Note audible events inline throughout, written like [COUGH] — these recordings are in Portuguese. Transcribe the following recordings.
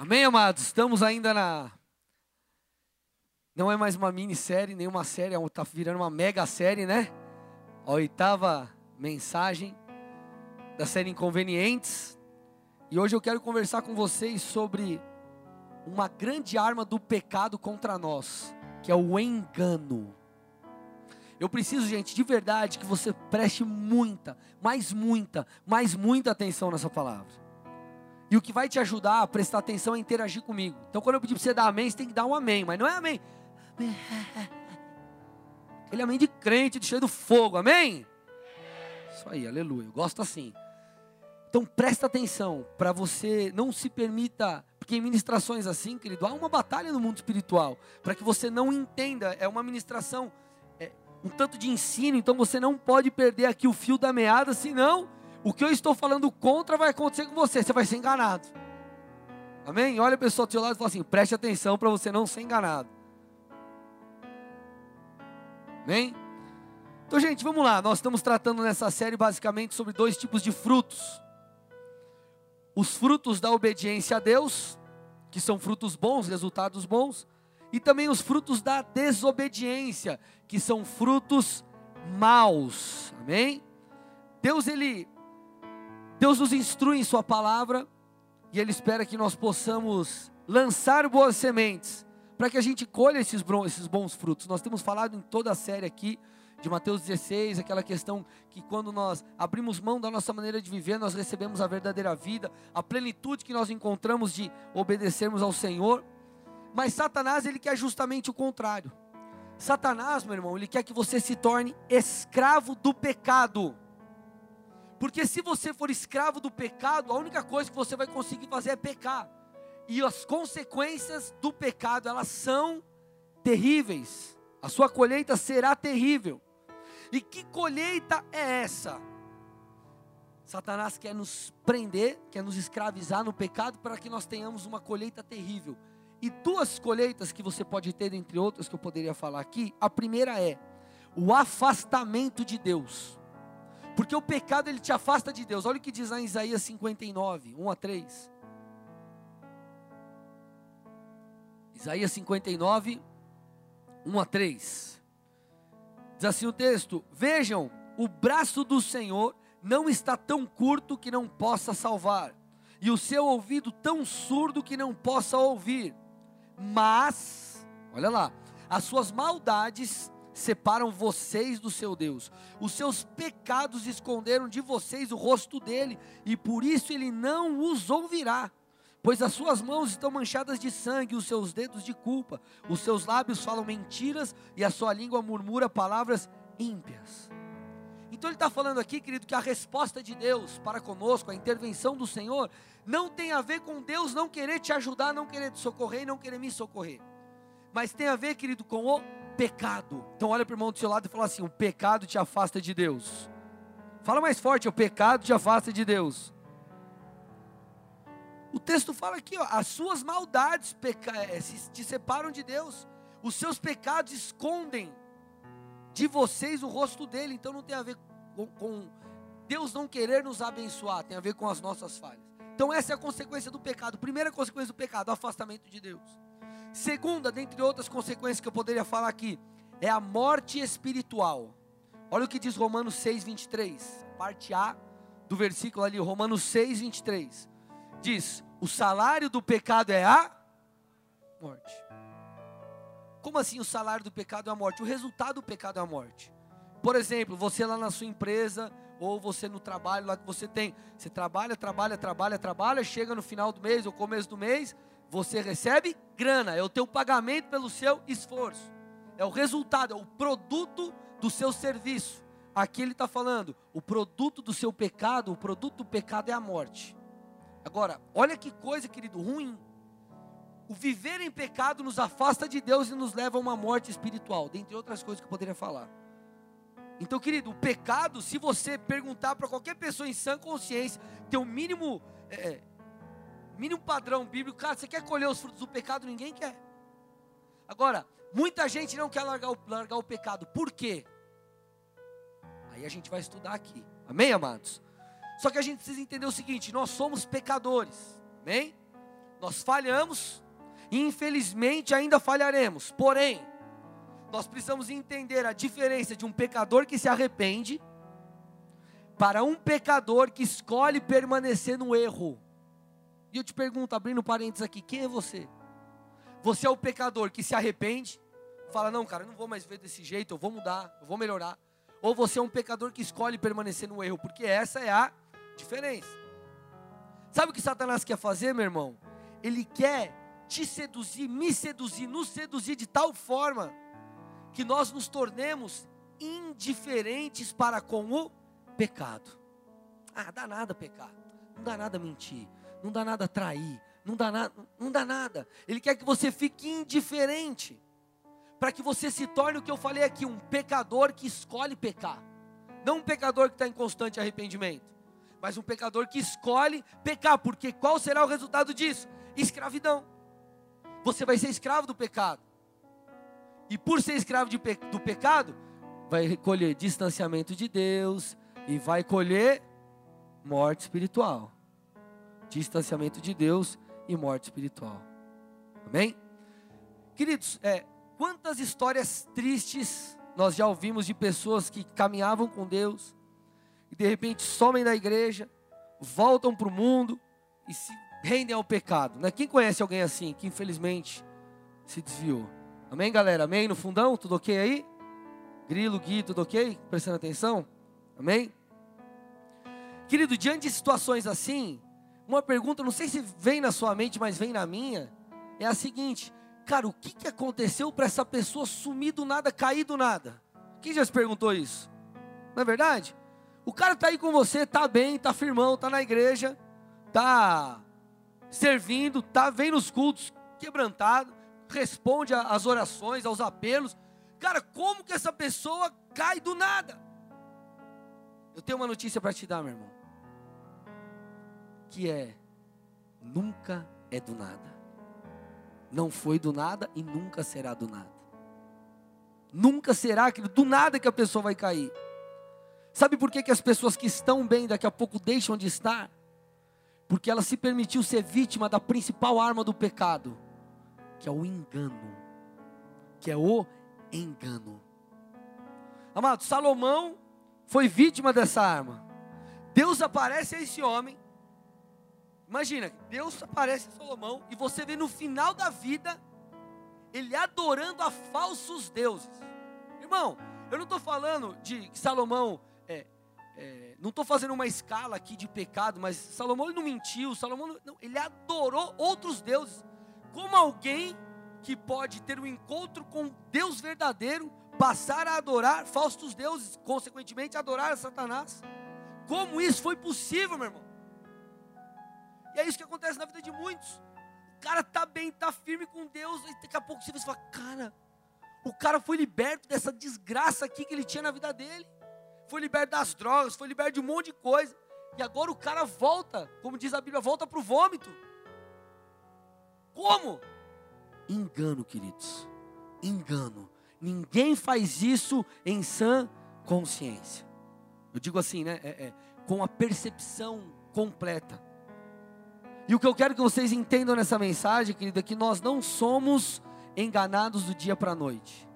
Amém, amados? Estamos ainda na. Não é mais uma minissérie, nem uma série, está virando uma mega série, né? A oitava mensagem da série Inconvenientes. E hoje eu quero conversar com vocês sobre uma grande arma do pecado contra nós, que é o engano. Eu preciso, gente, de verdade, que você preste muita, mais muita, mais muita atenção nessa palavra. E o que vai te ajudar a prestar atenção é interagir comigo. Então, quando eu pedir para você dar amém, você tem que dar um amém, mas não é amém. [LAUGHS] Aquele amém de crente, de cheio do fogo, amém? Isso aí, aleluia. Eu gosto assim. Então, presta atenção para você não se permita, porque em ministrações assim, querido, há uma batalha no mundo espiritual, para que você não entenda, é uma ministração um tanto de ensino, então você não pode perder aqui o fio da meada, senão o que eu estou falando contra vai acontecer com você, você vai ser enganado. Amém? Olha a pessoa do seu lado e fala assim: preste atenção para você não ser enganado. Amém? Então, gente, vamos lá. Nós estamos tratando nessa série basicamente sobre dois tipos de frutos: os frutos da obediência a Deus, que são frutos bons, resultados bons, e também os frutos da desobediência, que são frutos maus. Amém? Deus ele Deus nos instrui em sua palavra e ele espera que nós possamos lançar boas sementes para que a gente colha esses, esses bons frutos. Nós temos falado em toda a série aqui de Mateus 16, aquela questão que quando nós abrimos mão da nossa maneira de viver, nós recebemos a verdadeira vida, a plenitude que nós encontramos de obedecermos ao Senhor. Mas Satanás, ele quer justamente o contrário. Satanás, meu irmão, ele quer que você se torne escravo do pecado. Porque se você for escravo do pecado, a única coisa que você vai conseguir fazer é pecar. E as consequências do pecado, elas são terríveis. A sua colheita será terrível. E que colheita é essa? Satanás quer nos prender, quer nos escravizar no pecado para que nós tenhamos uma colheita terrível. E duas colheitas que você pode ter, entre outras que eu poderia falar aqui. A primeira é o afastamento de Deus. Porque o pecado ele te afasta de Deus. Olha o que diz lá em Isaías 59, 1 a 3. Isaías 59, 1 a 3. Diz assim o texto: Vejam, o braço do Senhor não está tão curto que não possa salvar, e o seu ouvido tão surdo que não possa ouvir mas, olha lá, as suas maldades separam vocês do seu Deus. Os seus pecados esconderam de vocês o rosto dele, e por isso ele não os ouvirá. Pois as suas mãos estão manchadas de sangue, os seus dedos de culpa, os seus lábios falam mentiras e a sua língua murmura palavras ímpias. Então ele está falando aqui, querido, que a resposta de Deus para conosco, a intervenção do Senhor, não tem a ver com Deus não querer te ajudar, não querer te socorrer e não querer me socorrer. Mas tem a ver, querido, com o pecado. Então olha para o irmão do seu lado e fala assim: o pecado te afasta de Deus. Fala mais forte, o pecado te afasta de Deus. O texto fala aqui, ó, as suas maldades eh, te separam de Deus, os seus pecados escondem de vocês o rosto dele. Então não tem a ver com, com Deus não querer nos abençoar, tem a ver com as nossas falhas. Então essa é a consequência do pecado. Primeira consequência do pecado, o afastamento de Deus. Segunda, dentre outras consequências que eu poderia falar aqui, é a morte espiritual. Olha o que diz Romanos 6, 23. Parte A do versículo ali, Romanos 6, 23. Diz: O salário do pecado é a morte. Como assim o salário do pecado é a morte? O resultado do pecado é a morte. Por exemplo, você lá na sua empresa, ou você no trabalho lá que você tem, você trabalha, trabalha, trabalha, trabalha, chega no final do mês ou começo do mês, você recebe grana, é o teu pagamento pelo seu esforço, é o resultado, é o produto do seu serviço. Aqui ele está falando, o produto do seu pecado, o produto do pecado é a morte. Agora, olha que coisa, querido, ruim. O viver em pecado nos afasta de Deus e nos leva a uma morte espiritual, dentre outras coisas que eu poderia falar. Então, querido, o pecado, se você perguntar para qualquer pessoa em sã consciência, tem um mínimo, é, mínimo padrão bíblico, cara, você quer colher os frutos do pecado? Ninguém quer. Agora, muita gente não quer largar o, largar o pecado, por quê? Aí a gente vai estudar aqui, amém, amados? Só que a gente precisa entender o seguinte: nós somos pecadores, amém? Nós falhamos e infelizmente ainda falharemos. Porém, nós precisamos entender a diferença de um pecador que se arrepende para um pecador que escolhe permanecer no erro. E eu te pergunto, abrindo parênteses aqui, quem é você? Você é o pecador que se arrepende, fala: Não, cara, eu não vou mais ver desse jeito, eu vou mudar, eu vou melhorar. Ou você é um pecador que escolhe permanecer no erro, porque essa é a diferença. Sabe o que Satanás quer fazer, meu irmão? Ele quer te seduzir, me seduzir, nos seduzir de tal forma que nós nos tornemos indiferentes para com o pecado. Ah, dá nada pecar, não dá nada mentir, não dá nada trair, não dá nada, não dá nada. Ele quer que você fique indiferente, para que você se torne o que eu falei aqui, um pecador que escolhe pecar, não um pecador que está em constante arrependimento, mas um pecador que escolhe pecar, porque qual será o resultado disso? Escravidão. Você vai ser escravo do pecado. E por ser escravo pe do pecado, vai colher distanciamento de Deus e vai colher morte espiritual. Distanciamento de Deus e morte espiritual. Amém? Queridos, é, quantas histórias tristes nós já ouvimos de pessoas que caminhavam com Deus e de repente somem da igreja, voltam para o mundo e se rendem ao pecado. Né? Quem conhece alguém assim que infelizmente se desviou? Amém, galera? Amém? No fundão, tudo ok aí? Grilo, Gui, tudo ok? Prestando atenção? Amém? Querido, diante de situações assim, uma pergunta, não sei se vem na sua mente, mas vem na minha, é a seguinte: cara, o que, que aconteceu para essa pessoa sumir do nada, cair do nada? Quem já se perguntou isso? Não é verdade? O cara está aí com você, está bem, está firmão, está na igreja, está servindo, tá, vem nos cultos quebrantado, responde às orações, aos apelos. Cara, como que essa pessoa cai do nada? Eu tenho uma notícia para te dar, meu irmão. Que é nunca é do nada. Não foi do nada e nunca será do nada. Nunca será do nada que a pessoa vai cair. Sabe por que, que as pessoas que estão bem daqui a pouco deixam de estar? Porque ela se permitiu ser vítima da principal arma do pecado que é o engano. Que é o engano. Amado, Salomão foi vítima dessa arma. Deus aparece a esse homem. Imagina, Deus aparece a Salomão e você vê no final da vida ele adorando a falsos deuses. Irmão, eu não estou falando de Salomão é, é, não estou fazendo uma escala aqui de pecado, mas Salomão não mentiu, Salomão não, ele adorou outros deuses como alguém que pode ter um encontro com Deus verdadeiro, passar a adorar falsos deuses, consequentemente adorar a Satanás. Como isso foi possível, meu irmão? E é isso que acontece na vida de muitos. O cara tá bem, tá firme com Deus, e daqui a pouco você fala, cara, o cara foi liberto dessa desgraça aqui que ele tinha na vida dele. Foi liberto das drogas, foi liberto de um monte de coisa. E agora o cara volta, como diz a Bíblia, volta para o vômito. Como? Engano, queridos. Engano. Ninguém faz isso em sã consciência. Eu digo assim, né? É, é, com a percepção completa. E o que eu quero que vocês entendam nessa mensagem, querido, é que nós não somos enganados do dia para a noite.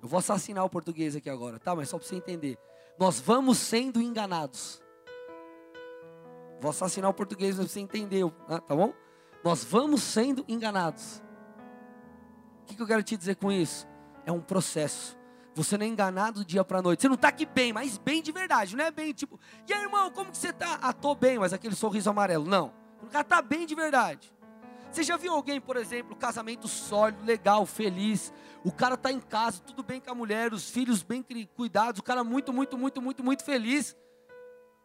Eu vou assassinar o português aqui agora, tá? Mas só para você entender. Nós vamos sendo enganados. Vou assassinar o português para você entender, tá bom? Nós vamos sendo enganados. O que, que eu quero te dizer com isso? É um processo. Você não é enganado do dia para a noite. Você não está aqui bem, mas bem de verdade. Não é bem tipo, e aí, irmão, como que você está? Ah, tô bem, mas aquele sorriso amarelo. Não. O cara está bem de verdade. Você já viu alguém, por exemplo, casamento sólido, legal, feliz. O cara está em casa, tudo bem com a mulher, os filhos bem cuidados. O cara muito, muito, muito, muito, muito feliz.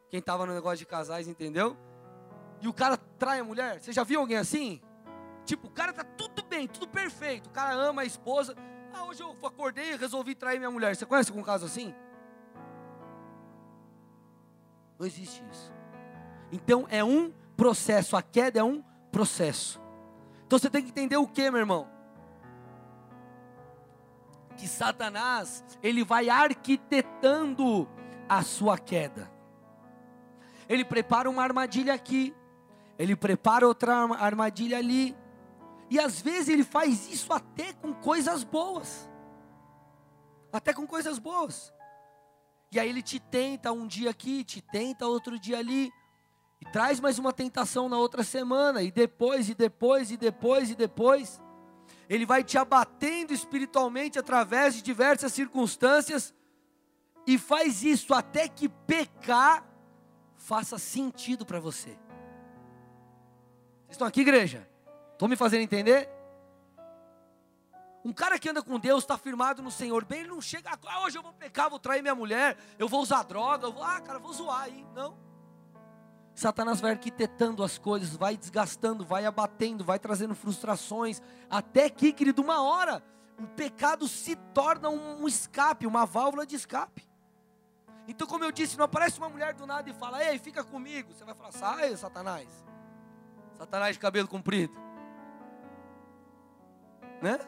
Quem estava no negócio de casais, entendeu? e o cara trai a mulher. Você já viu alguém assim? Tipo, o cara tá tudo bem, tudo perfeito. O cara ama a esposa. Ah, hoje eu acordei e resolvi trair minha mulher. Você conhece algum caso assim? Não existe isso. Então é um processo. A queda é um processo. Então você tem que entender o que, meu irmão? Que Satanás, ele vai arquitetando a sua queda. Ele prepara uma armadilha aqui Ele prepara outra armadilha ali. E às vezes ele faz isso até com coisas boas. Até com coisas boas. E aí ele te tenta um dia aqui, te tenta outro dia ali. E traz mais uma tentação na outra semana. E depois, e depois, e depois, e depois. Ele vai te abatendo espiritualmente através de diversas circunstâncias. E faz isso até que pecar faça sentido para você. Vocês estão aqui, igreja? Estão me fazendo entender? Um cara que anda com Deus, está firmado no Senhor, bem, ele não chega, ah, hoje eu vou pecar, vou trair minha mulher, eu vou usar droga, eu vou, ah, cara, vou zoar aí. Não. Satanás vai arquitetando as coisas, vai desgastando, vai abatendo, vai trazendo frustrações, até que, querido, uma hora, o pecado se torna um escape, uma válvula de escape. Então, como eu disse, não aparece uma mulher do nada e fala, ei, fica comigo. Você vai falar, sai, Satanás. Satanás de cabelo comprido. Né?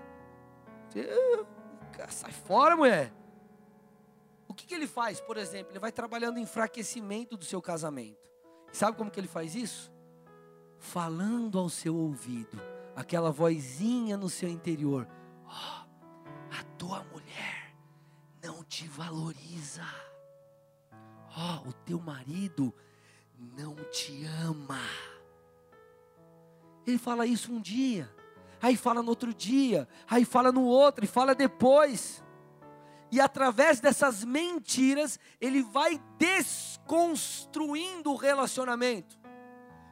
Você, sai fora, mulher. O que, que ele faz, por exemplo? Ele vai trabalhando em enfraquecimento do seu casamento. Sabe como que ele faz isso? Falando ao seu ouvido, aquela vozinha no seu interior: oh, a tua mulher não te valoriza ó, oh, o teu marido não te ama. Ele fala isso um dia, aí fala no outro dia, aí fala no outro, e fala depois. E através dessas mentiras, ele vai desconstruindo o relacionamento.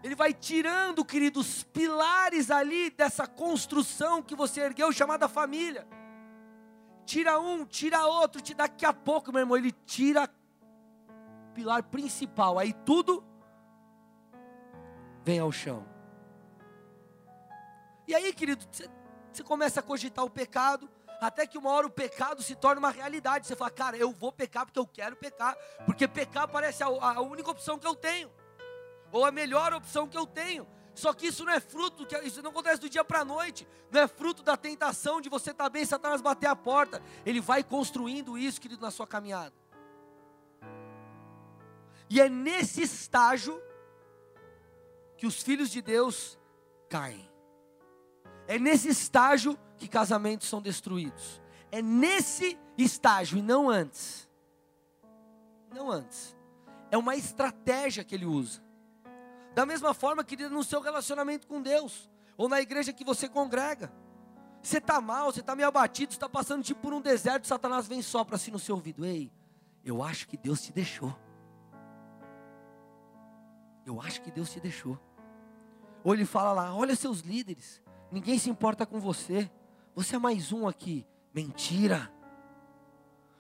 Ele vai tirando, queridos, pilares ali dessa construção que você ergueu, chamada família. Tira um, tira outro, daqui a pouco, meu irmão, ele tira pilar principal, aí tudo vem ao chão. E aí, querido, você começa a cogitar o pecado, até que uma hora o pecado se torna uma realidade. Você fala, cara, eu vou pecar porque eu quero pecar, porque pecar parece a, a única opção que eu tenho, ou a melhor opção que eu tenho. Só que isso não é fruto, isso não acontece do dia para a noite, não é fruto da tentação de você estar tá bem, Satanás bater a porta. Ele vai construindo isso, querido, na sua caminhada. E é nesse estágio que os filhos de Deus caem. É nesse estágio que casamentos são destruídos. É nesse estágio e não antes. Não antes. É uma estratégia que ele usa. Da mesma forma, querida, no seu relacionamento com Deus, ou na igreja que você congrega. Você está mal, você está meio abatido, está passando tipo por um deserto, Satanás vem só para si no seu ouvido. Ei, eu acho que Deus te deixou. Eu acho que Deus te deixou. Ou ele fala lá: olha seus líderes, ninguém se importa com você, você é mais um aqui. Mentira.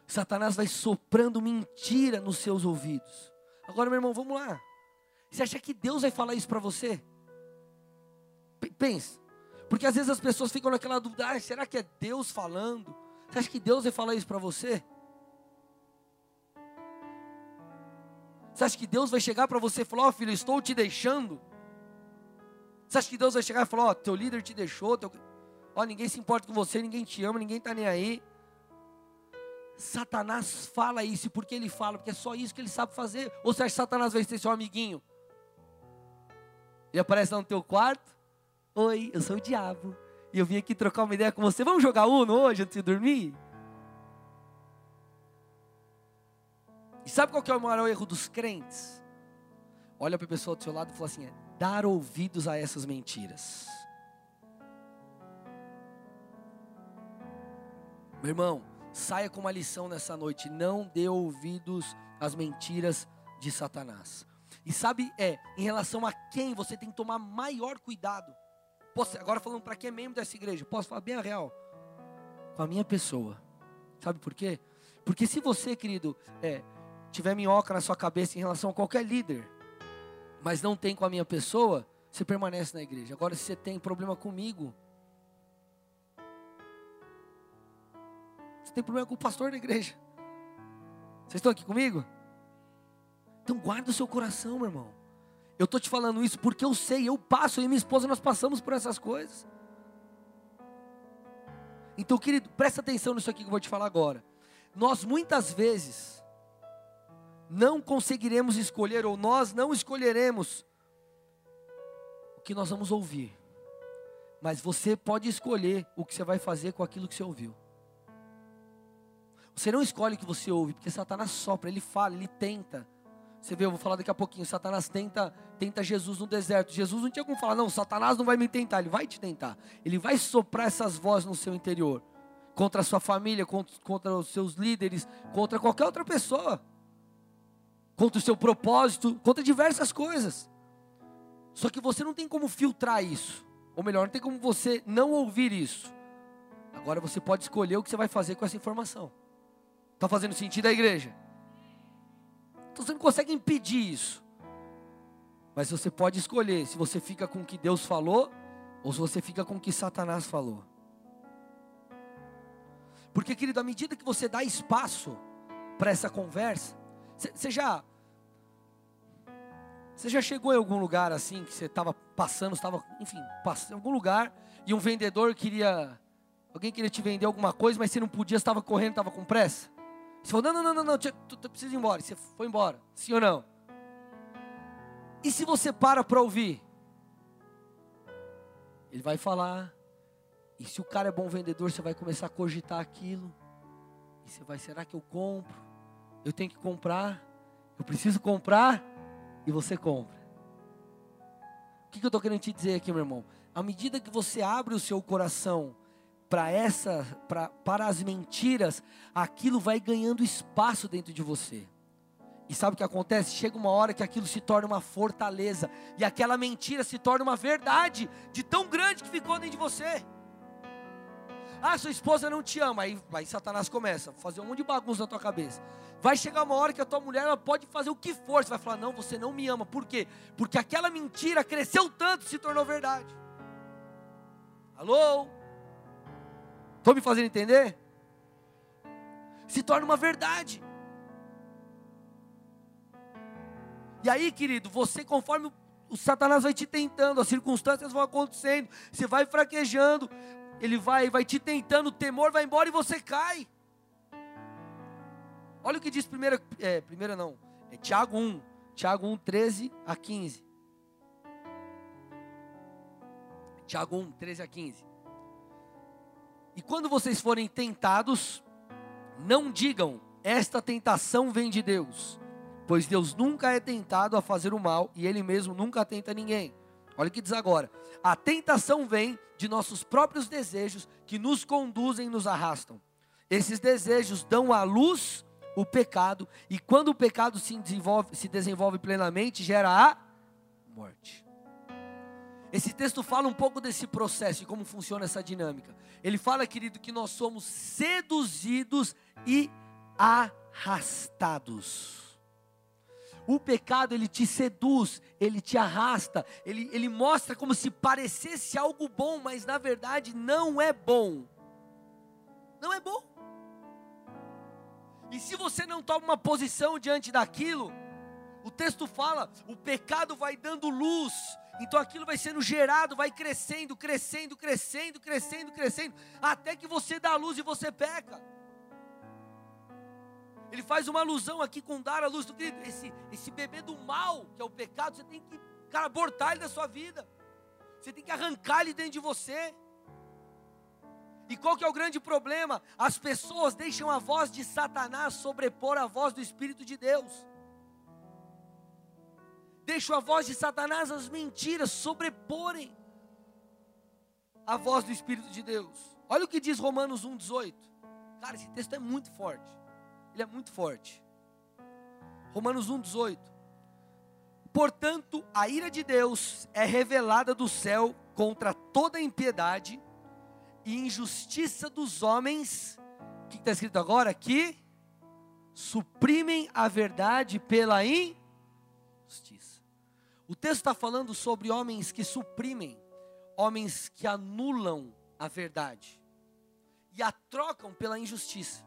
Satanás vai soprando mentira nos seus ouvidos. Agora, meu irmão, vamos lá. Você acha que Deus vai falar isso para você? Pensa. Porque às vezes as pessoas ficam naquela dúvida: ah, será que é Deus falando? Você acha que Deus vai falar isso para você? Você acha que Deus vai chegar para você e falar: Ó oh, filho, estou te deixando? Você acha que Deus vai chegar e falar: Ó, oh, teu líder te deixou, teu... ó, ninguém se importa com você, ninguém te ama, ninguém está nem aí. Satanás fala isso, porque ele fala, porque é só isso que ele sabe fazer. Ou você acha que Satanás vai ser seu amiguinho? Ele aparece lá no teu quarto: Oi, eu sou o diabo. E eu vim aqui trocar uma ideia com você. Vamos jogar Uno hoje antes de dormir? E sabe qual que é o maior erro dos crentes? Olha para a pessoa do seu lado e fala assim: é, dar ouvidos a essas mentiras. Meu irmão, saia com uma lição nessa noite: não dê ouvidos às mentiras de Satanás. E sabe, é, em relação a quem você tem que tomar maior cuidado. Posso, agora falando para quem é membro dessa igreja, posso falar bem a real? Com a minha pessoa. Sabe por quê? Porque se você, querido, é, tiver minhoca na sua cabeça em relação a qualquer líder, mas não tem com a minha pessoa, você permanece na igreja. Agora, se você tem problema comigo, você tem problema com o pastor da igreja. Vocês estão aqui comigo? Então guarda o seu coração, meu irmão. Eu estou te falando isso porque eu sei, eu passo, eu e minha esposa nós passamos por essas coisas. Então, querido, presta atenção nisso aqui que eu vou te falar agora. Nós muitas vezes não conseguiremos escolher, ou nós não escolheremos, que nós vamos ouvir, mas você pode escolher o que você vai fazer com aquilo que você ouviu. Você não escolhe o que você ouve, porque Satanás sopra, ele fala, ele tenta. Você vê, eu vou falar daqui a pouquinho. Satanás tenta, tenta Jesus no deserto. Jesus não tinha como falar, não, Satanás não vai me tentar, ele vai te tentar. Ele vai soprar essas vozes no seu interior. Contra a sua família, contra, contra os seus líderes, contra qualquer outra pessoa. Contra o seu propósito, contra diversas coisas. Só que você não tem como filtrar isso. Ou melhor, não tem como você não ouvir isso. Agora você pode escolher o que você vai fazer com essa informação. Está fazendo sentido a igreja? Então você não consegue impedir isso. Mas você pode escolher se você fica com o que Deus falou ou se você fica com o que Satanás falou. Porque, querido, à medida que você dá espaço para essa conversa, você já você já chegou em algum lugar assim que você estava passando, estava, enfim, passando em algum lugar e um vendedor queria, alguém queria te vender alguma coisa, mas você não podia, estava correndo, estava com pressa? Você falou, não, não, não, não, tu, precisa ir embora. Você foi embora, sim ou não? E se você para para ouvir? Ele vai falar. E se o cara é bom vendedor, você vai começar a cogitar aquilo. E você vai, será que eu compro? Eu tenho que comprar? Eu preciso comprar? E você compra. O que, eu estou querendo te dizer aqui, meu irmão? À medida que você abre o seu coração para essa, pra, para as mentiras, aquilo vai ganhando espaço dentro de você. E sabe o que acontece? Chega uma hora que aquilo se torna uma fortaleza, e aquela mentira se torna uma verdade, de tão grande que ficou dentro de você. Ah, sua esposa não te ama, aí, aí Satanás começa a fazer um monte de bagunça na tua cabeça. Vai chegar uma hora que a tua mulher ela pode fazer o que for, você vai falar: não, você não me ama, por quê? Porque aquela mentira cresceu tanto, se tornou verdade. Alô? Estou me fazendo entender? Se torna uma verdade. E aí, querido, você conforme o Satanás vai te tentando, as circunstâncias vão acontecendo, você vai fraquejando, ele vai, vai te tentando, o temor vai embora e você cai. Olha o que diz primeira, é, primeira não, é Tiago 1, Tiago 1, 13 a 15. Tiago 1, 13 a 15. E quando vocês forem tentados, não digam, esta tentação vem de Deus, pois Deus nunca é tentado a fazer o mal e Ele mesmo nunca tenta ninguém. Olha o que diz agora: a tentação vem de nossos próprios desejos que nos conduzem e nos arrastam. Esses desejos dão à luz o pecado, e quando o pecado se desenvolve, se desenvolve plenamente, gera a morte. Esse texto fala um pouco desse processo e como funciona essa dinâmica. Ele fala, querido, que nós somos seduzidos e arrastados. O pecado, ele te seduz, ele te arrasta, ele, ele mostra como se parecesse algo bom, mas na verdade não é bom. Não é bom. E se você não toma uma posição diante daquilo, o texto fala, o pecado vai dando luz, então aquilo vai sendo gerado, vai crescendo, crescendo, crescendo, crescendo, crescendo, até que você dá luz e você peca. Ele faz uma alusão aqui com dar a luz do Cristo. Esse, esse bebê do mal, que é o pecado, você tem que, cara, abortar ele da sua vida. Você tem que arrancar ele dentro de você. E qual que é o grande problema? As pessoas deixam a voz de Satanás sobrepor a voz do Espírito de Deus. Deixo a voz de Satanás, as mentiras sobreporem a voz do Espírito de Deus. Olha o que diz Romanos 1,18. Cara, esse texto é muito forte. Ele é muito forte. Romanos 1,18. Portanto, a ira de Deus é revelada do céu contra toda impiedade e injustiça dos homens. O que está escrito agora? Que suprimem a verdade pela injustiça. O texto está falando sobre homens que suprimem, homens que anulam a verdade e a trocam pela injustiça.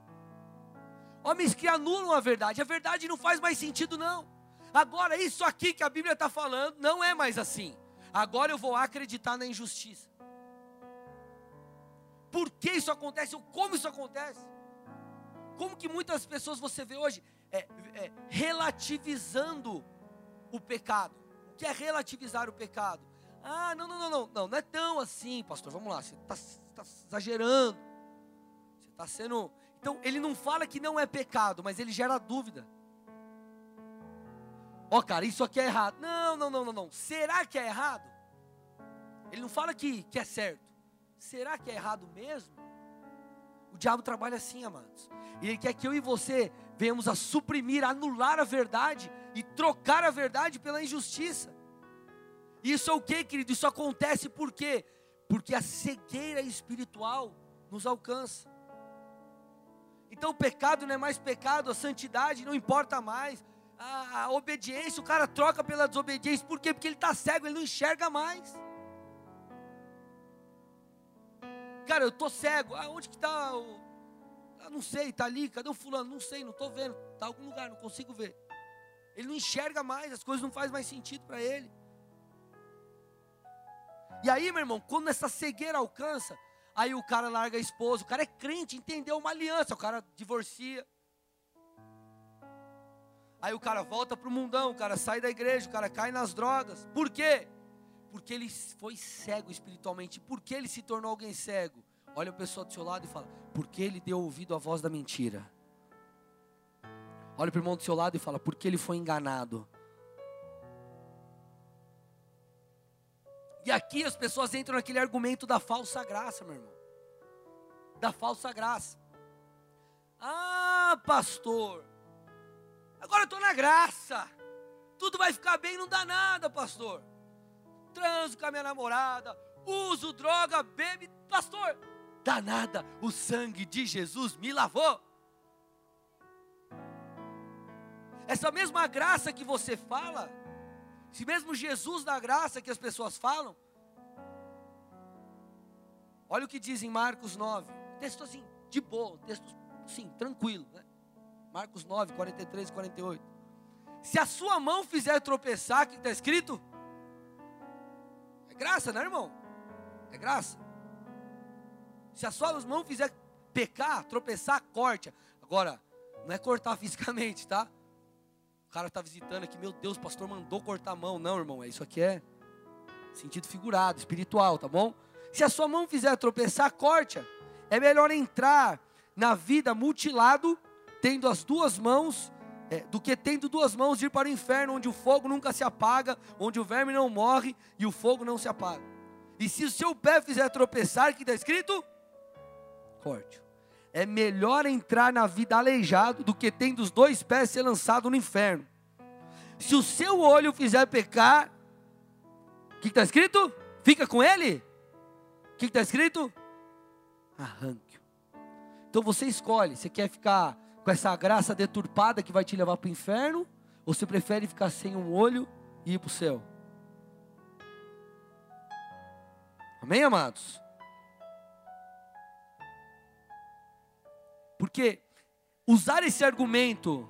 Homens que anulam a verdade, a verdade não faz mais sentido, não. Agora, isso aqui que a Bíblia está falando não é mais assim. Agora eu vou acreditar na injustiça. Por que isso acontece? Ou como isso acontece? Como que muitas pessoas você vê hoje é, é, relativizando o pecado? que é relativizar o pecado. Ah, não, não, não, não, não, não é tão assim, pastor. Vamos lá, você está tá exagerando. Você está sendo. Então, ele não fala que não é pecado, mas ele gera dúvida. Ó, oh, cara, isso aqui é errado. Não, não, não, não, não. Será que é errado? Ele não fala que, que é certo. Será que é errado mesmo? O diabo trabalha assim, amados. Ele quer que eu e você venhamos a suprimir, anular a verdade e trocar a verdade pela injustiça. Isso é o que, querido? Isso acontece por quê? Porque a cegueira espiritual nos alcança. Então o pecado não é mais pecado, a santidade não importa mais. A, a obediência, o cara troca pela desobediência. Por quê? Porque ele está cego, ele não enxerga mais. Cara, eu tô cego. Ah, onde que está o. Ah, não sei, está ali. Cadê o fulano? Não sei, não estou vendo. Está em algum lugar, não consigo ver. Ele não enxerga mais, as coisas não fazem mais sentido para ele. E aí, meu irmão, quando essa cegueira alcança, aí o cara larga a esposa, o cara é crente, entendeu uma aliança, o cara divorcia. Aí o cara volta para o mundão, o cara sai da igreja, o cara cai nas drogas. Por quê? Porque ele foi cego espiritualmente. Por que ele se tornou alguém cego? Olha a pessoa do seu lado e fala: Porque ele deu ouvido à voz da mentira. Olha para o irmão do seu lado e fala: Porque ele foi enganado. E aqui as pessoas entram naquele argumento da falsa graça, meu irmão. Da falsa graça. Ah, pastor, agora eu estou na graça. Tudo vai ficar bem, não dá nada, pastor. Transo com a minha namorada, uso droga, bebe, pastor. Dá nada, o sangue de Jesus me lavou. Essa mesma graça que você fala, se mesmo Jesus da graça que as pessoas falam, olha o que diz em Marcos 9, texto assim, de boa, texto sim, tranquilo, né? Marcos 9, 43 e 48. Se a sua mão fizer tropeçar, o que está escrito? É graça, né, irmão? É graça. Se a sua mão fizer pecar, tropeçar, corte. Agora, não é cortar [LAUGHS] fisicamente, tá? Cara está visitando aqui, meu Deus, o pastor mandou cortar a mão. Não, irmão, é isso aqui é sentido figurado, espiritual, tá bom? Se a sua mão fizer tropeçar, corte. É melhor entrar na vida mutilado, tendo as duas mãos, é, do que tendo duas mãos ir para o inferno, onde o fogo nunca se apaga, onde o verme não morre e o fogo não se apaga. E se o seu pé fizer tropeçar, que está escrito? Corte. É melhor entrar na vida aleijado do que tendo os dois pés ser lançado no inferno. Se o seu olho fizer pecar, o que está escrito? Fica com ele? O que está escrito? Arranque. Então você escolhe: você quer ficar com essa graça deturpada que vai te levar para o inferno? Ou você prefere ficar sem um olho e ir para o céu? Amém, amados? Porque usar esse argumento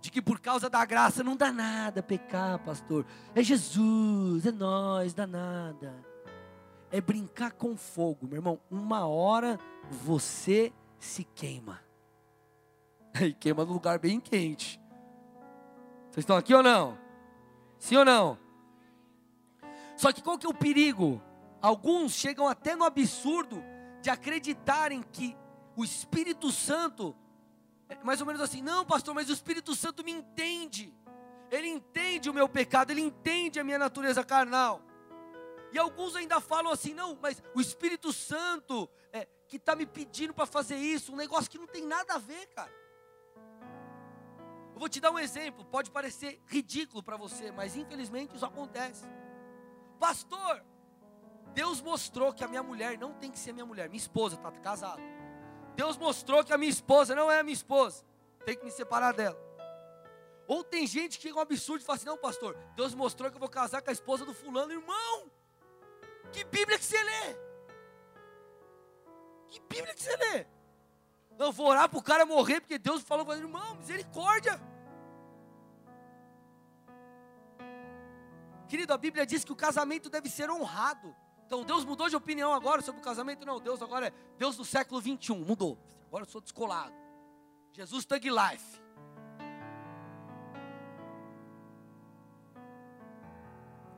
de que por causa da graça não dá nada pecar, pastor. É Jesus, é nós, dá nada. É brincar com fogo, meu irmão. Uma hora você se queima. [LAUGHS] E queima num lugar bem quente. Vocês estão aqui ou não? Sim ou não? Só que qual que é o perigo? Alguns chegam até no absurdo de acreditarem que o Espírito Santo, é mais ou menos assim, não, pastor, mas o Espírito Santo me entende. Ele entende o meu pecado, ele entende a minha natureza carnal. E alguns ainda falam assim, não, mas o Espírito Santo é, que está me pedindo para fazer isso, um negócio que não tem nada a ver, cara. Eu vou te dar um exemplo, pode parecer ridículo para você, mas infelizmente isso acontece. Pastor, Deus mostrou que a minha mulher não tem que ser minha mulher, minha esposa está casada. Deus mostrou que a minha esposa não é a minha esposa. Tem que me separar dela. Ou tem gente que é um absurdo e fala assim: não, pastor, Deus mostrou que eu vou casar com a esposa do fulano, irmão. Que Bíblia que você lê? Que Bíblia que você lê? Não, vou orar para o cara morrer, porque Deus falou para irmão, misericórdia. Querido, a Bíblia diz que o casamento deve ser honrado. Então Deus mudou de opinião agora sobre o casamento? Não, Deus agora é Deus do século 21, mudou. Agora eu sou descolado. Jesus Thug Life.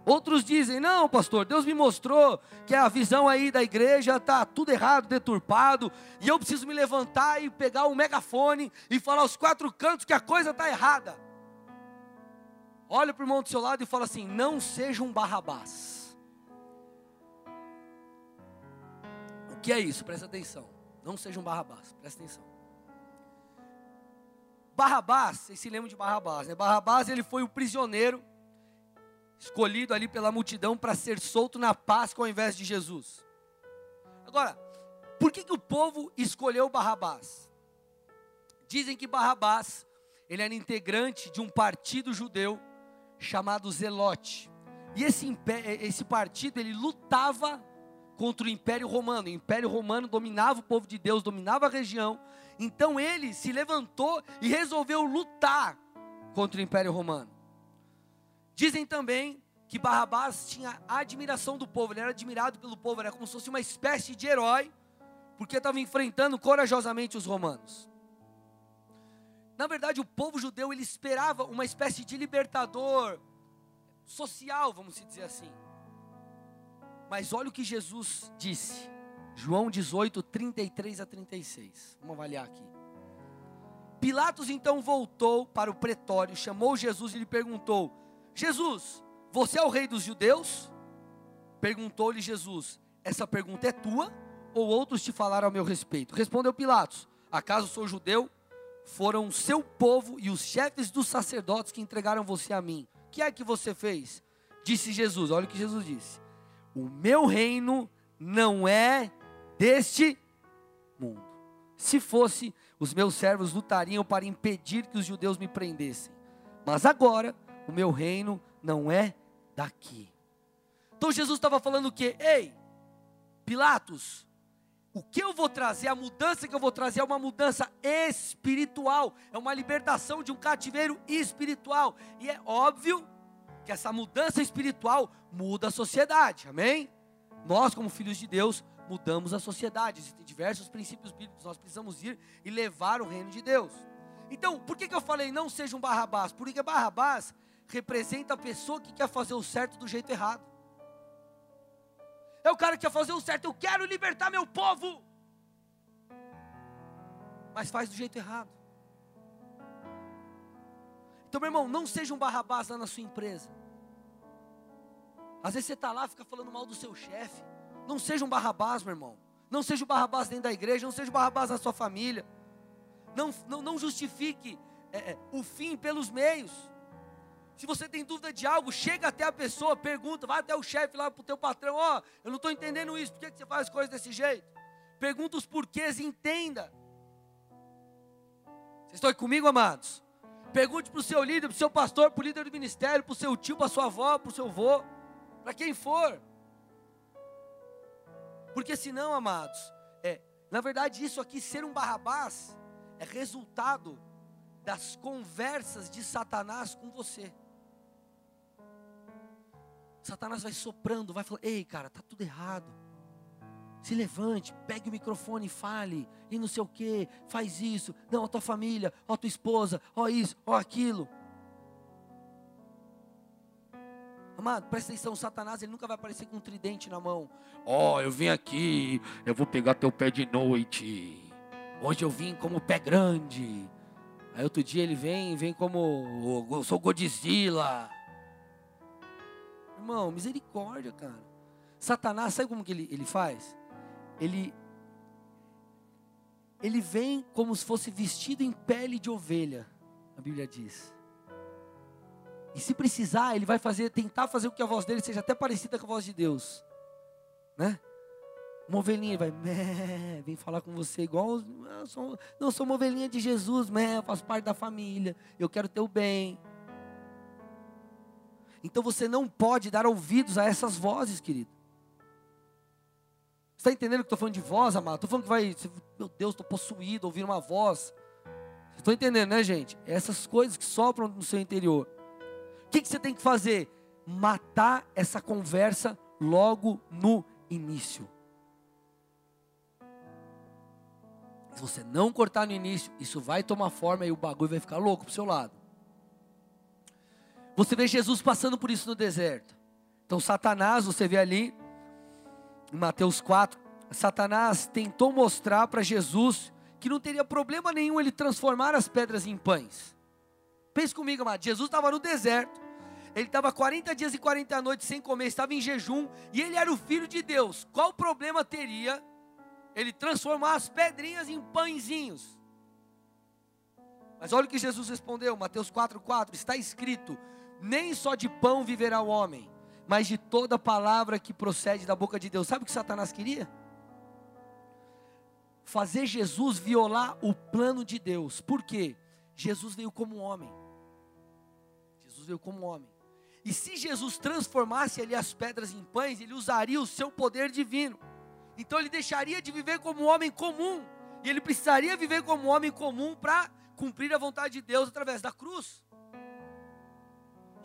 Outros dizem: "Não, pastor, Deus me mostrou que a visão aí da igreja tá tudo errado, deturpado, e eu preciso me levantar e pegar um megafone e falar aos quatro cantos que a coisa tá errada". Olha para o irmão do seu lado e fala assim: "Não seja um Barrabás". Que é isso? Presta atenção. Não seja um Barrabás, presta atenção. Barrabás, vocês se lembram de Barrabás, né? Barrabás, ele foi o prisioneiro escolhido ali pela multidão para ser solto na Páscoa ao invés de Jesus. Agora, por que, que o povo escolheu Barrabás? Dizem que Barrabás, ele era integrante de um partido judeu chamado Zelote. E esse, esse partido, ele lutava contra o Império Romano. O Império Romano dominava o povo de Deus, dominava a região. Então ele se levantou e resolveu lutar contra o Império Romano. Dizem também que Barrabás tinha admiração do povo, ele era admirado pelo povo, era como se fosse uma espécie de herói, porque estava enfrentando corajosamente os romanos. Na verdade, o povo judeu ele esperava uma espécie de libertador social, vamos dizer assim. Mas olha o que Jesus disse, João 18, 33 a 36. Vamos avaliar aqui. Pilatos então voltou para o pretório, chamou Jesus e lhe perguntou: Jesus, você é o rei dos judeus? Perguntou-lhe Jesus: Essa pergunta é tua ou outros te falaram a meu respeito? Respondeu Pilatos: Acaso sou judeu? Foram seu povo e os chefes dos sacerdotes que entregaram você a mim. O que é que você fez? Disse Jesus: Olha o que Jesus disse: O meu reino não é deste mundo. Se fosse, os meus servos lutariam para impedir que os judeus me prendessem. Mas agora o meu reino não é daqui. Então Jesus estava falando o quê? Ei, Pilatos, o que eu vou trazer, a mudança que eu vou trazer é uma mudança espiritual, é uma libertação de um cativeiro espiritual. E é óbvio que essa mudança espiritual muda a sociedade, amém? Nós, como filhos de Deus, mudamos a sociedade. Existem diversos princípios bíblicos, nós precisamos ir e levar o reino de Deus. Então, por que, que eu falei não seja um Barrabás? Porque Barrabás representa a pessoa que quer fazer o certo do jeito errado. É o cara que quer fazer o certo, eu quero libertar meu povo, mas faz do jeito errado. Então, meu irmão, não seja um barrabás lá na sua empresa. Às vezes você está lá, fica falando mal do seu chefe. Não seja um barrabás, meu irmão. Não seja um barrabás dentro da igreja, não seja um barrabás na sua família. Não, não, não justifique é, é o fim pelos meios. Se você tem dúvida de algo, chega até a pessoa, pergunta, vai até o chefe lá para o teu patrão, ó, oh, eu não estou entendendo isso, por que, que você faz as coisas desse jeito? Pergunta os porquês entenda. Vocês estão comigo, amados? Pergunte para o seu líder, para o seu pastor, para o líder do ministério, para o seu tio, para a sua avó, para o seu avô, para quem for. Porque senão, amados, é, na verdade isso aqui, ser um barrabás, é resultado das conversas de Satanás com você. Satanás vai soprando, vai falando: ei, cara, tá tudo errado. Se levante, pegue o microfone e fale, e não sei o que, faz isso. Não, a tua família, ó tua esposa, ó isso, ó aquilo. Amado, presta atenção, Satanás ele nunca vai aparecer com um tridente na mão. Ó, oh, eu vim aqui, eu vou pegar teu pé de noite. Hoje eu vim como pé grande. Aí outro dia ele vem, vem como eu sou Godzilla. Irmão, misericórdia, cara. Satanás, sabe como que ele, ele faz? Ele, ele vem como se fosse vestido em pele de ovelha, a Bíblia diz. E se precisar, ele vai fazer, tentar fazer com que a voz dele seja até parecida com a voz de Deus, né? Uma ovelhinha vai, mé, vem falar com você igual, não sou, não sou uma ovelhinha de Jesus, mé, faço parte da família, eu quero ter o bem. Então você não pode dar ouvidos a essas vozes, querido. Está entendendo que estou falando de voz, amado? Estou falando que vai, meu Deus, estou possuído, ouvir uma voz. Estão entendendo, né, gente? Essas coisas que sopram no seu interior. O que, que você tem que fazer? Matar essa conversa logo no início. Se você não cortar no início, isso vai tomar forma e o bagulho vai ficar louco pro seu lado. Você vê Jesus passando por isso no deserto. Então, Satanás, você vê ali, em Mateus 4, Satanás tentou mostrar para Jesus que não teria problema nenhum ele transformar as pedras em pães. Pense comigo, amado. Jesus estava no deserto. Ele estava 40 dias e 40 noites sem comer, estava em jejum, e ele era o filho de Deus. Qual problema teria ele transformar as pedrinhas em pãezinhos? Mas olha o que Jesus respondeu, Mateus 4,4: está escrito: Nem só de pão viverá o homem, mas de toda palavra que procede da boca de Deus. Sabe o que Satanás queria? Fazer Jesus violar o plano de Deus. Por quê? Jesus veio como homem. Jesus veio como homem. E se Jesus transformasse ali as pedras em pães, ele usaria o seu poder divino. Então ele deixaria de viver como homem comum. E ele precisaria viver como homem comum para cumprir a vontade de Deus através da cruz.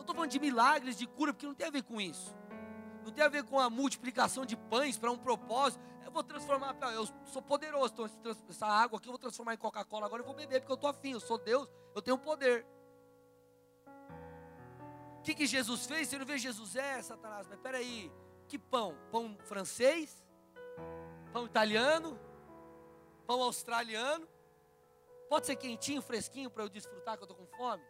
Estou falando de milagres, de cura, porque não tem a ver com isso. Não tem a ver com a multiplicação de pães para um propósito. Eu vou transformar, eu sou poderoso, então essa água aqui eu vou transformar em Coca-Cola, agora eu vou beber, porque eu estou afim, eu sou Deus, eu tenho poder que, que Jesus fez? Você não vê Jesus, é, Satanás, mas peraí, que pão? Pão francês? Pão italiano? Pão australiano? Pode ser quentinho, fresquinho, para eu desfrutar que eu estou com fome?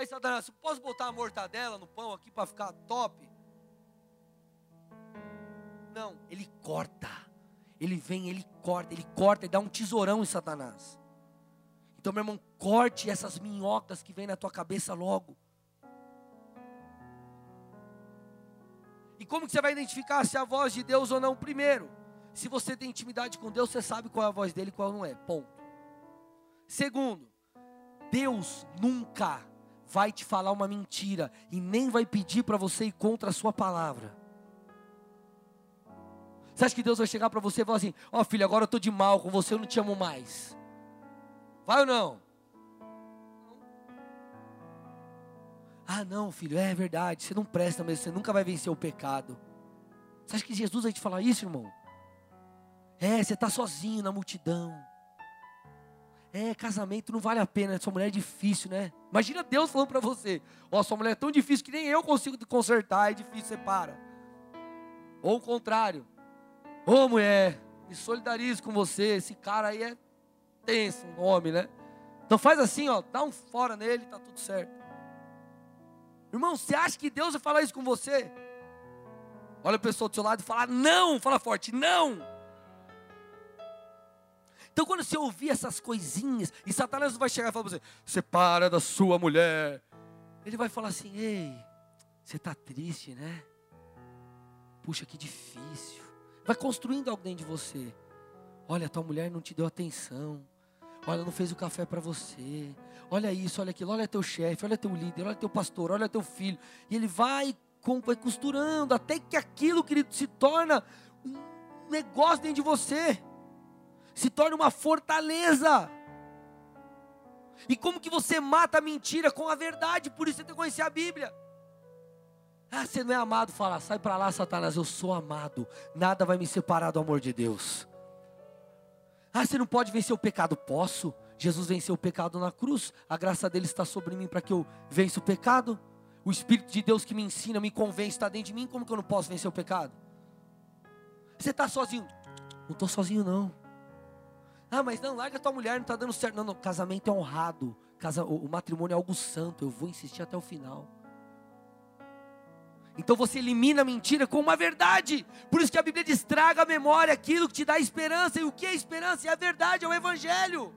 Aí Satanás, posso botar a mortadela no pão aqui para ficar top? Não, ele corta. Ele vem, ele corta, ele corta e dá um tesourão em Satanás. Então, meu irmão, corte essas minhocas que vem na tua cabeça logo. E como que você vai identificar se é a voz de Deus ou não? Primeiro, se você tem intimidade com Deus, você sabe qual é a voz dele e qual não é. Ponto. Segundo, Deus nunca vai te falar uma mentira e nem vai pedir para você ir contra a sua palavra. Você acha que Deus vai chegar para você e falar assim: Ó oh, filho, agora eu estou de mal com você, eu não te amo mais? Vai ou não? Ah, não, filho, é verdade, você não presta mesmo, você nunca vai vencer o pecado. Você acha que Jesus vai te falar isso, irmão? É, você está sozinho na multidão. É, casamento não vale a pena, sua mulher é difícil, né? Imagina Deus falando para você: Ó, sua mulher é tão difícil que nem eu consigo consertar, é difícil, você para. Ou o contrário: Ô oh, mulher, me solidarizo com você, esse cara aí é tenso, um homem, né? Então faz assim, ó, dá um fora nele, tá tudo certo. Irmão, você acha que Deus vai falar isso com você? Olha a pessoa do seu lado e fala, não, fala forte, não. Então, quando você ouvir essas coisinhas, e Satanás vai chegar e falar para você: separa da sua mulher. Ele vai falar assim: ei, você está triste, né? Puxa, que difícil. Vai construindo algo dentro de você. Olha, tua mulher não te deu atenção. Olha, não fez o café para você olha isso, olha aquilo, olha teu chefe, olha teu líder, olha teu pastor, olha teu filho. E ele vai, vai costurando, até que aquilo, querido, se torna um negócio dentro de você, se torna uma fortaleza. E como que você mata a mentira com a verdade? Por isso você tem que conhecer a Bíblia. Ah, você não é amado, fala, sai para lá, Satanás, eu sou amado, nada vai me separar do amor de Deus. Ah, você não pode vencer o pecado, posso. Jesus venceu o pecado na cruz, a graça dele está sobre mim para que eu vença o pecado. O Espírito de Deus que me ensina, me convence, está dentro de mim, como que eu não posso vencer o pecado? Você está sozinho? Não estou sozinho, não. Ah, mas não, larga tua mulher, não está dando certo. Não, não, casamento é honrado, casa, o, o matrimônio é algo santo, eu vou insistir até o final. Então você elimina a mentira com uma verdade. Por isso que a Bíblia diz: traga a memória aquilo que te dá esperança. E o que é esperança? É a verdade, é o Evangelho.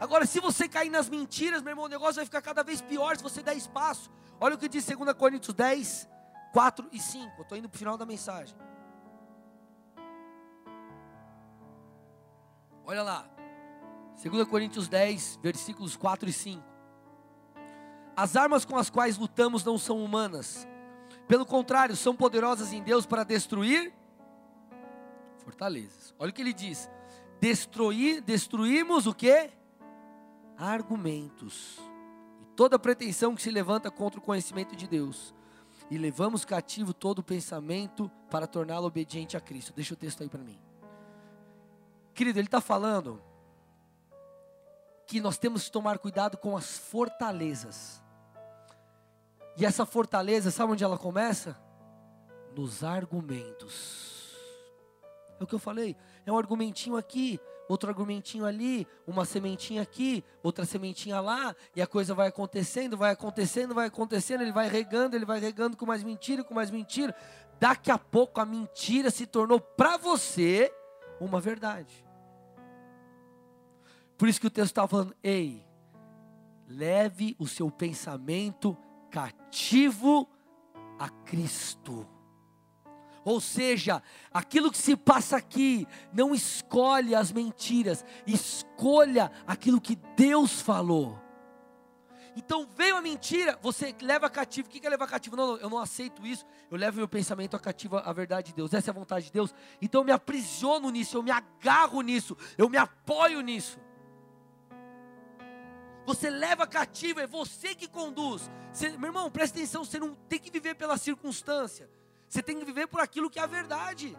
Agora, se você cair nas mentiras, meu irmão, o negócio vai ficar cada vez pior se você der espaço. Olha o que diz 2 Coríntios 10, 4 e 5. Eu estou indo para o final da mensagem. Olha lá. 2 Coríntios 10, versículos 4 e 5. As armas com as quais lutamos não são humanas. Pelo contrário, são poderosas em Deus para destruir fortalezas. Olha o que ele diz: destruir, destruímos o que? argumentos e toda pretensão que se levanta contra o conhecimento de Deus. E levamos cativo todo pensamento para torná-lo obediente a Cristo. Deixa o texto aí para mim. Querido, ele está falando que nós temos que tomar cuidado com as fortalezas. E essa fortaleza, sabe onde ela começa? Nos argumentos. É o que eu falei. É um argumentinho aqui, outro argumentinho ali, uma sementinha aqui, outra sementinha lá, e a coisa vai acontecendo, vai acontecendo, vai acontecendo, ele vai regando, ele vai regando com mais mentira, com mais mentira. Daqui a pouco a mentira se tornou para você uma verdade. Por isso que o texto está falando: ei, leve o seu pensamento cativo a Cristo. Ou seja, aquilo que se passa aqui, não escolhe as mentiras, escolha aquilo que Deus falou. Então veio a mentira, você leva cativo. O que é levar cativo? Não, não, eu não aceito isso. Eu levo meu pensamento a cativo à verdade de Deus. Essa é a vontade de Deus. Então eu me aprisiono nisso, eu me agarro nisso, eu me apoio nisso. Você leva cativo, é você que conduz. Você, meu irmão, presta atenção, você não tem que viver pela circunstância. Você tem que viver por aquilo que é a verdade.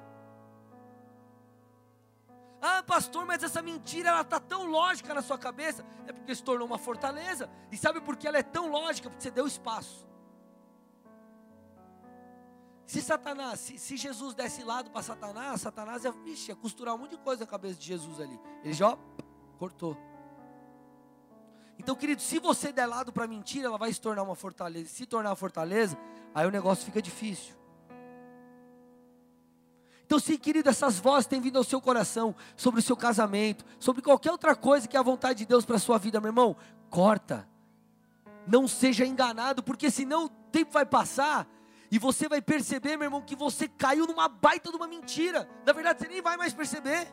Ah, pastor, mas essa mentira ela está tão lógica na sua cabeça. É porque se tornou uma fortaleza. E sabe por que ela é tão lógica? Porque você deu espaço. Se Satanás, se, se Jesus desse lado para Satanás, Satanás ia, vixe, ia costurar um monte de coisa na cabeça de Jesus ali. Ele já ó, cortou. Então, querido, se você der lado para mentira, ela vai se tornar uma fortaleza. Se tornar uma fortaleza, aí o negócio fica difícil. Então, sim, querido, essas vozes têm vindo ao seu coração sobre o seu casamento, sobre qualquer outra coisa que é a vontade de Deus para a sua vida, meu irmão, corta. Não seja enganado, porque senão o tempo vai passar e você vai perceber, meu irmão, que você caiu numa baita de uma mentira. Na verdade, você nem vai mais perceber.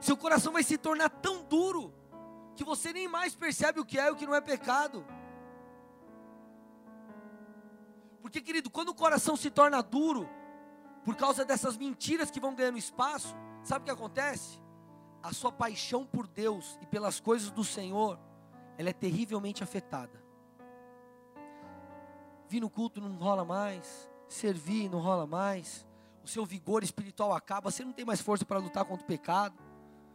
Seu coração vai se tornar tão duro que você nem mais percebe o que é e o que não é pecado. Porque, querido, quando o coração se torna duro, por causa dessas mentiras que vão ganhando espaço, sabe o que acontece? A sua paixão por Deus e pelas coisas do Senhor, ela é terrivelmente afetada. Vir no culto não rola mais, servir não rola mais, o seu vigor espiritual acaba, você não tem mais força para lutar contra o pecado,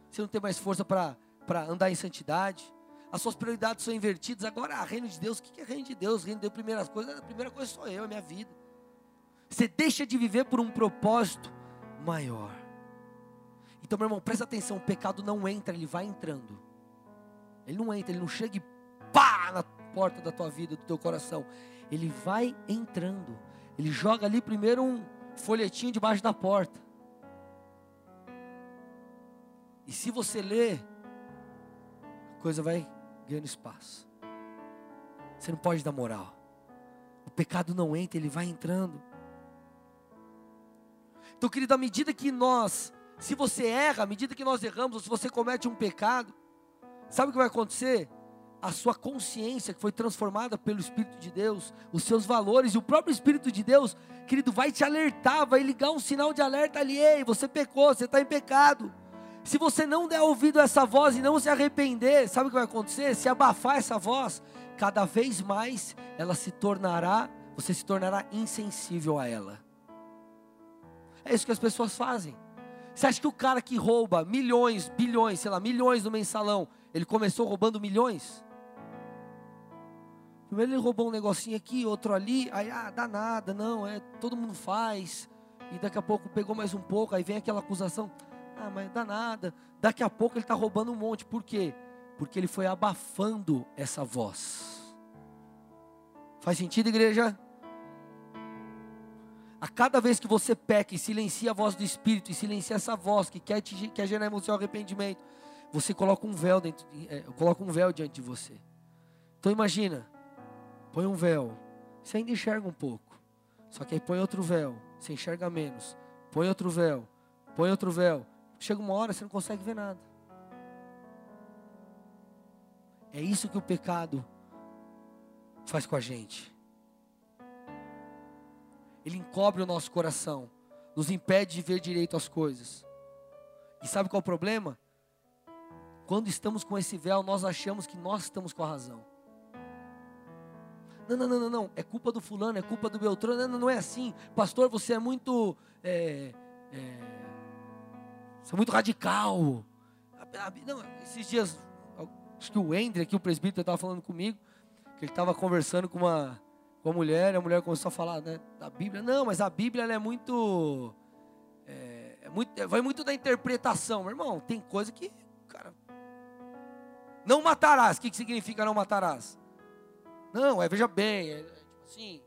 você não tem mais força para andar em santidade as suas prioridades são invertidas. Agora, a reino de Deus, o que é reino de Deus? Reino de Deus, primeiras coisas, a primeira coisa sou eu, a minha vida. Você deixa de viver por um propósito maior. Então, meu irmão, presta atenção: o pecado não entra, ele vai entrando. Ele não entra, ele não chega e pá na porta da tua vida, do teu coração. Ele vai entrando. Ele joga ali primeiro um folhetinho debaixo da porta. E se você ler, coisa vai ganhando espaço. Você não pode dar moral. O pecado não entra, ele vai entrando. Então, querido, à medida que nós, se você erra, à medida que nós erramos, ou se você comete um pecado, sabe o que vai acontecer? A sua consciência que foi transformada pelo Espírito de Deus, os seus valores e o próprio Espírito de Deus, querido, vai te alertar, vai ligar um sinal de alerta ali, ei, você pecou, você está em pecado. Se você não der ouvido a essa voz e não se arrepender, sabe o que vai acontecer? Se abafar essa voz, cada vez mais ela se tornará, você se tornará insensível a ela. É isso que as pessoas fazem. Você acha que o cara que rouba milhões, bilhões, sei lá, milhões no mensalão, ele começou roubando milhões? Primeiro ele roubou um negocinho aqui, outro ali, aí ah, dá nada, não, é, todo mundo faz. E daqui a pouco pegou mais um pouco, aí vem aquela acusação, ah, mas dá nada. Daqui a pouco ele está roubando um monte. Por quê? Porque ele foi abafando essa voz. Faz sentido, igreja? A cada vez que você peca e silencia a voz do Espírito, e silencia essa voz que quer, te, quer gerar o arrependimento, você coloca um véu dentro, é, coloca um véu diante de você. Então imagina, põe um véu, você ainda enxerga um pouco. Só que aí põe outro véu, você enxerga menos. Põe outro véu, põe outro véu. Chega uma hora você não consegue ver nada. É isso que o pecado faz com a gente. Ele encobre o nosso coração, nos impede de ver direito as coisas. E sabe qual é o problema? Quando estamos com esse véu, nós achamos que nós estamos com a razão. Não, não, não, não, não. É culpa do fulano, é culpa do Beltrano. Não, não, não é assim. Pastor, você é muito. É, é, você é muito radical. Não, esses dias, acho que o Endre aqui, o presbítero, estava falando comigo. que ele estava conversando com uma, com uma mulher, e a mulher começou a falar né, da Bíblia. Não, mas a Bíblia ela é muito, é, é muito. Vai muito da interpretação, meu irmão. Tem coisa que, cara. Não matarás. O que, que significa não matarás? Não, é, veja bem, é, é tipo assim.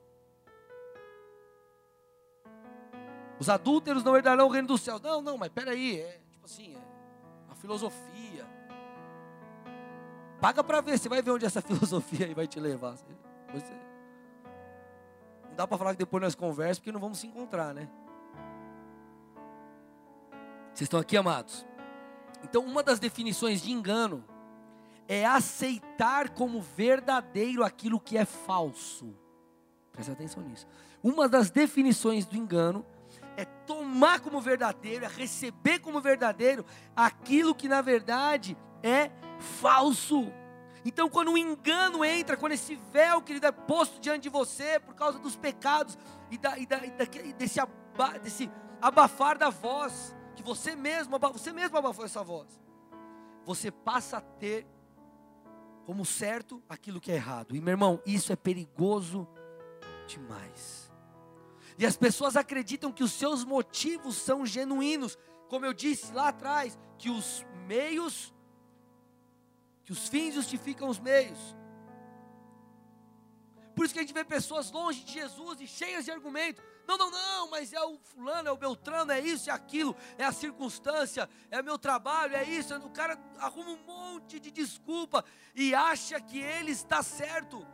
Os adúlteros não herdarão o reino dos céus. Não, não, mas peraí, é tipo assim, é uma filosofia. Paga para ver, você vai ver onde essa [LAUGHS] filosofia aí vai te levar. Você... Não dá para falar que depois nós conversamos, porque não vamos se encontrar, né? Vocês estão aqui, amados? Então, uma das definições de engano é aceitar como verdadeiro aquilo que é falso. Presta atenção nisso. Uma das definições do engano é tomar como verdadeiro, é receber como verdadeiro aquilo que na verdade é falso. Então, quando o engano entra, quando esse véu, querido, é posto diante de você por causa dos pecados e, da, e, da, e da, desse, aba, desse abafar da voz, que você mesmo, você mesmo abafou essa voz, você passa a ter como certo aquilo que é errado. E meu irmão, isso é perigoso demais. E as pessoas acreditam que os seus motivos são genuínos. Como eu disse lá atrás, que os meios, que os fins justificam os meios. Por isso que a gente vê pessoas longe de Jesus e cheias de argumentos. Não, não, não, mas é o fulano, é o Beltrano, é isso, é aquilo, é a circunstância, é o meu trabalho, é isso. O cara arruma um monte de desculpa e acha que ele está certo.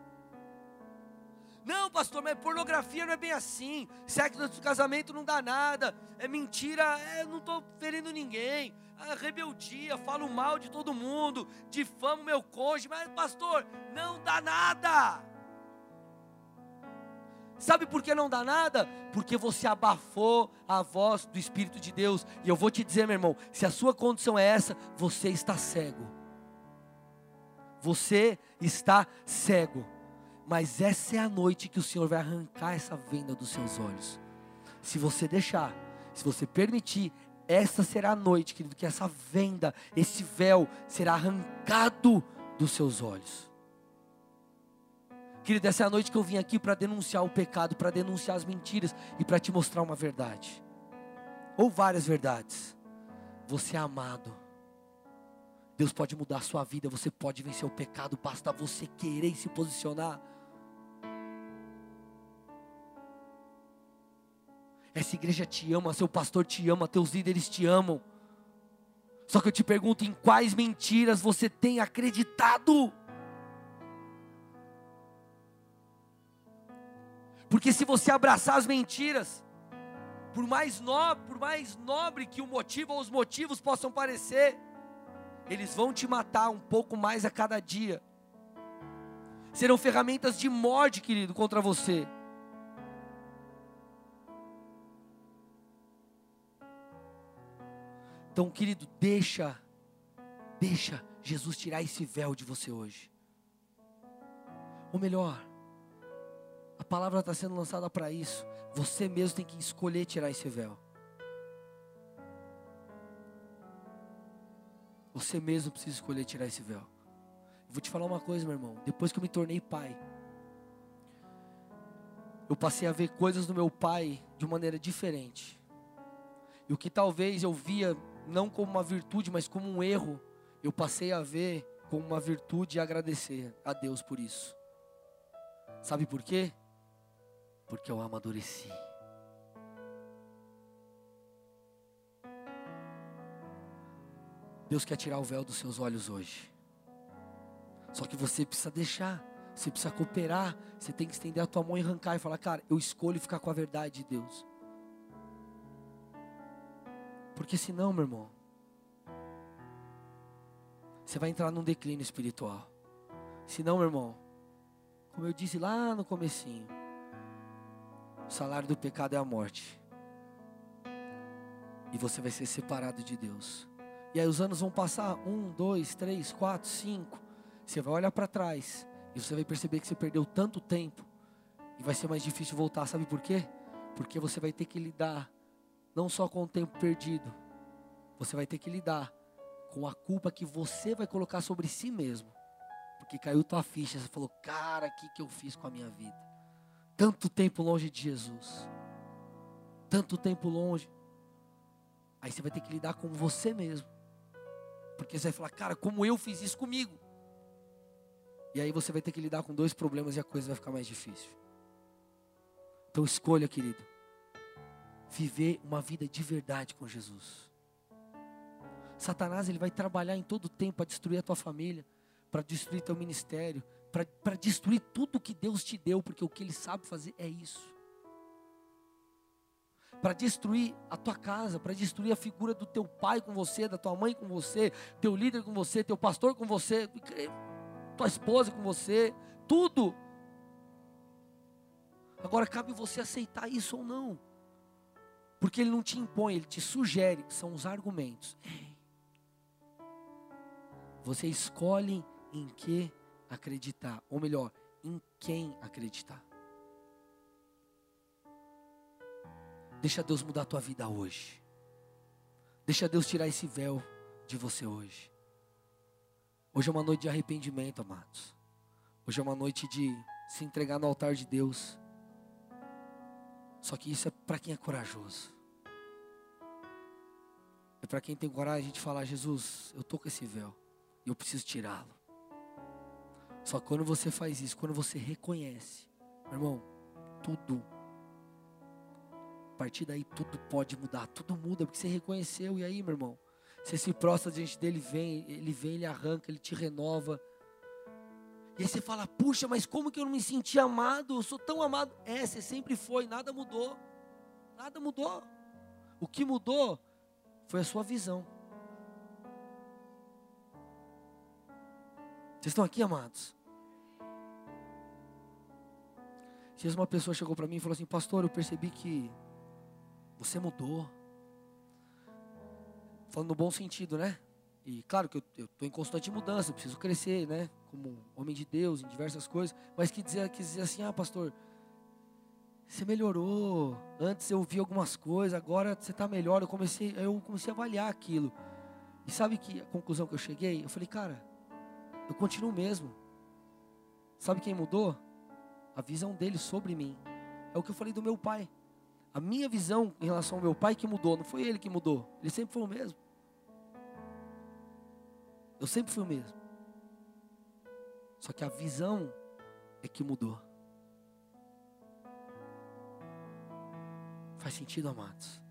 Não, pastor, mas pornografia não é bem assim. Sexo antes do casamento não dá nada. É mentira, é, não estou ferindo ninguém. É rebeldia, falo mal de todo mundo, difamo meu cônjuge, mas pastor, não dá nada. Sabe por que não dá nada? Porque você abafou a voz do Espírito de Deus. E eu vou te dizer, meu irmão, se a sua condição é essa, você está cego. Você está cego. Mas essa é a noite que o Senhor vai arrancar essa venda dos seus olhos. Se você deixar, se você permitir, essa será a noite, querido, que essa venda, esse véu será arrancado dos seus olhos. Querido, essa é a noite que eu vim aqui para denunciar o pecado, para denunciar as mentiras e para te mostrar uma verdade. Ou várias verdades. Você é amado. Deus pode mudar a sua vida, você pode vencer o pecado, basta você querer se posicionar. Essa igreja te ama, seu pastor te ama, teus líderes te amam. Só que eu te pergunto em quais mentiras você tem acreditado? Porque se você abraçar as mentiras, por mais nobre, por mais nobre que o motivo ou os motivos possam parecer, eles vão te matar um pouco mais a cada dia. Serão ferramentas de morte, querido, contra você. Então, querido, deixa, deixa Jesus tirar esse véu de você hoje. Ou melhor, a palavra está sendo lançada para isso. Você mesmo tem que escolher tirar esse véu. Você mesmo precisa escolher tirar esse véu. Vou te falar uma coisa, meu irmão. Depois que eu me tornei pai, eu passei a ver coisas do meu pai de maneira diferente. E o que talvez eu via não como uma virtude, mas como um erro, eu passei a ver como uma virtude e agradecer a Deus por isso. Sabe por quê? porque eu amadureci. Deus quer tirar o véu dos seus olhos hoje. Só que você precisa deixar, você precisa cooperar, você tem que estender a tua mão e arrancar e falar, cara, eu escolho ficar com a verdade de Deus. Porque senão, meu irmão, você vai entrar num declínio espiritual. Senão, meu irmão, como eu disse lá no comecinho, o salário do pecado é a morte. E você vai ser separado de Deus. E aí os anos vão passar um, dois, três, quatro, cinco. Você vai olhar para trás e você vai perceber que você perdeu tanto tempo e vai ser mais difícil voltar. Sabe por quê? Porque você vai ter que lidar não só com o tempo perdido, você vai ter que lidar com a culpa que você vai colocar sobre si mesmo. Porque caiu tua ficha, você falou, cara, o que, que eu fiz com a minha vida? Tanto tempo longe de Jesus. Tanto tempo longe. Aí você vai ter que lidar com você mesmo. Porque você vai falar, cara, como eu fiz isso comigo? E aí você vai ter que lidar com dois problemas e a coisa vai ficar mais difícil. Então escolha, querido, viver uma vida de verdade com Jesus. Satanás ele vai trabalhar em todo o tempo para destruir a tua família, para destruir teu ministério, para destruir tudo que Deus te deu, porque o que ele sabe fazer é isso. Para destruir a tua casa, para destruir a figura do teu pai com você, da tua mãe com você, teu líder com você, teu pastor com você, tua esposa com você, tudo. Agora cabe você aceitar isso ou não. Porque ele não te impõe, ele te sugere, são os argumentos. Você escolhe em que acreditar, ou melhor, em quem acreditar. Deixa Deus mudar a tua vida hoje. Deixa Deus tirar esse véu de você hoje. Hoje é uma noite de arrependimento, amados. Hoje é uma noite de se entregar no altar de Deus. Só que isso é para quem é corajoso. É para quem tem coragem de falar: Jesus, eu tô com esse véu e eu preciso tirá-lo. Só que quando você faz isso, quando você reconhece, meu irmão, tudo, a partir daí tudo pode mudar, tudo muda, porque você reconheceu, e aí, meu irmão, você se prostra diante dele, vem, ele vem, ele arranca, ele te renova. E aí você fala, puxa, mas como que eu não me senti amado? Eu sou tão amado. É, você sempre foi, nada mudou. Nada mudou. O que mudou foi a sua visão. Vocês estão aqui, amados? Dias uma pessoa chegou para mim e falou assim: Pastor, eu percebi que você mudou. Falando no bom sentido, né? E claro que eu estou em constante mudança, eu preciso crescer, né? Como homem de Deus, em diversas coisas. Mas que dizia, que dizia assim: Ah, pastor, você melhorou. Antes eu vi algumas coisas, agora você está melhor. Eu comecei, eu comecei a avaliar aquilo. E sabe que a conclusão que eu cheguei? Eu falei, cara, eu continuo mesmo. Sabe quem mudou? A visão dele sobre mim. É o que eu falei do meu pai. A minha visão em relação ao meu pai que mudou, não foi ele que mudou. Ele sempre foi o mesmo. Eu sempre fui o mesmo. Só que a visão é que mudou. Faz sentido, amados?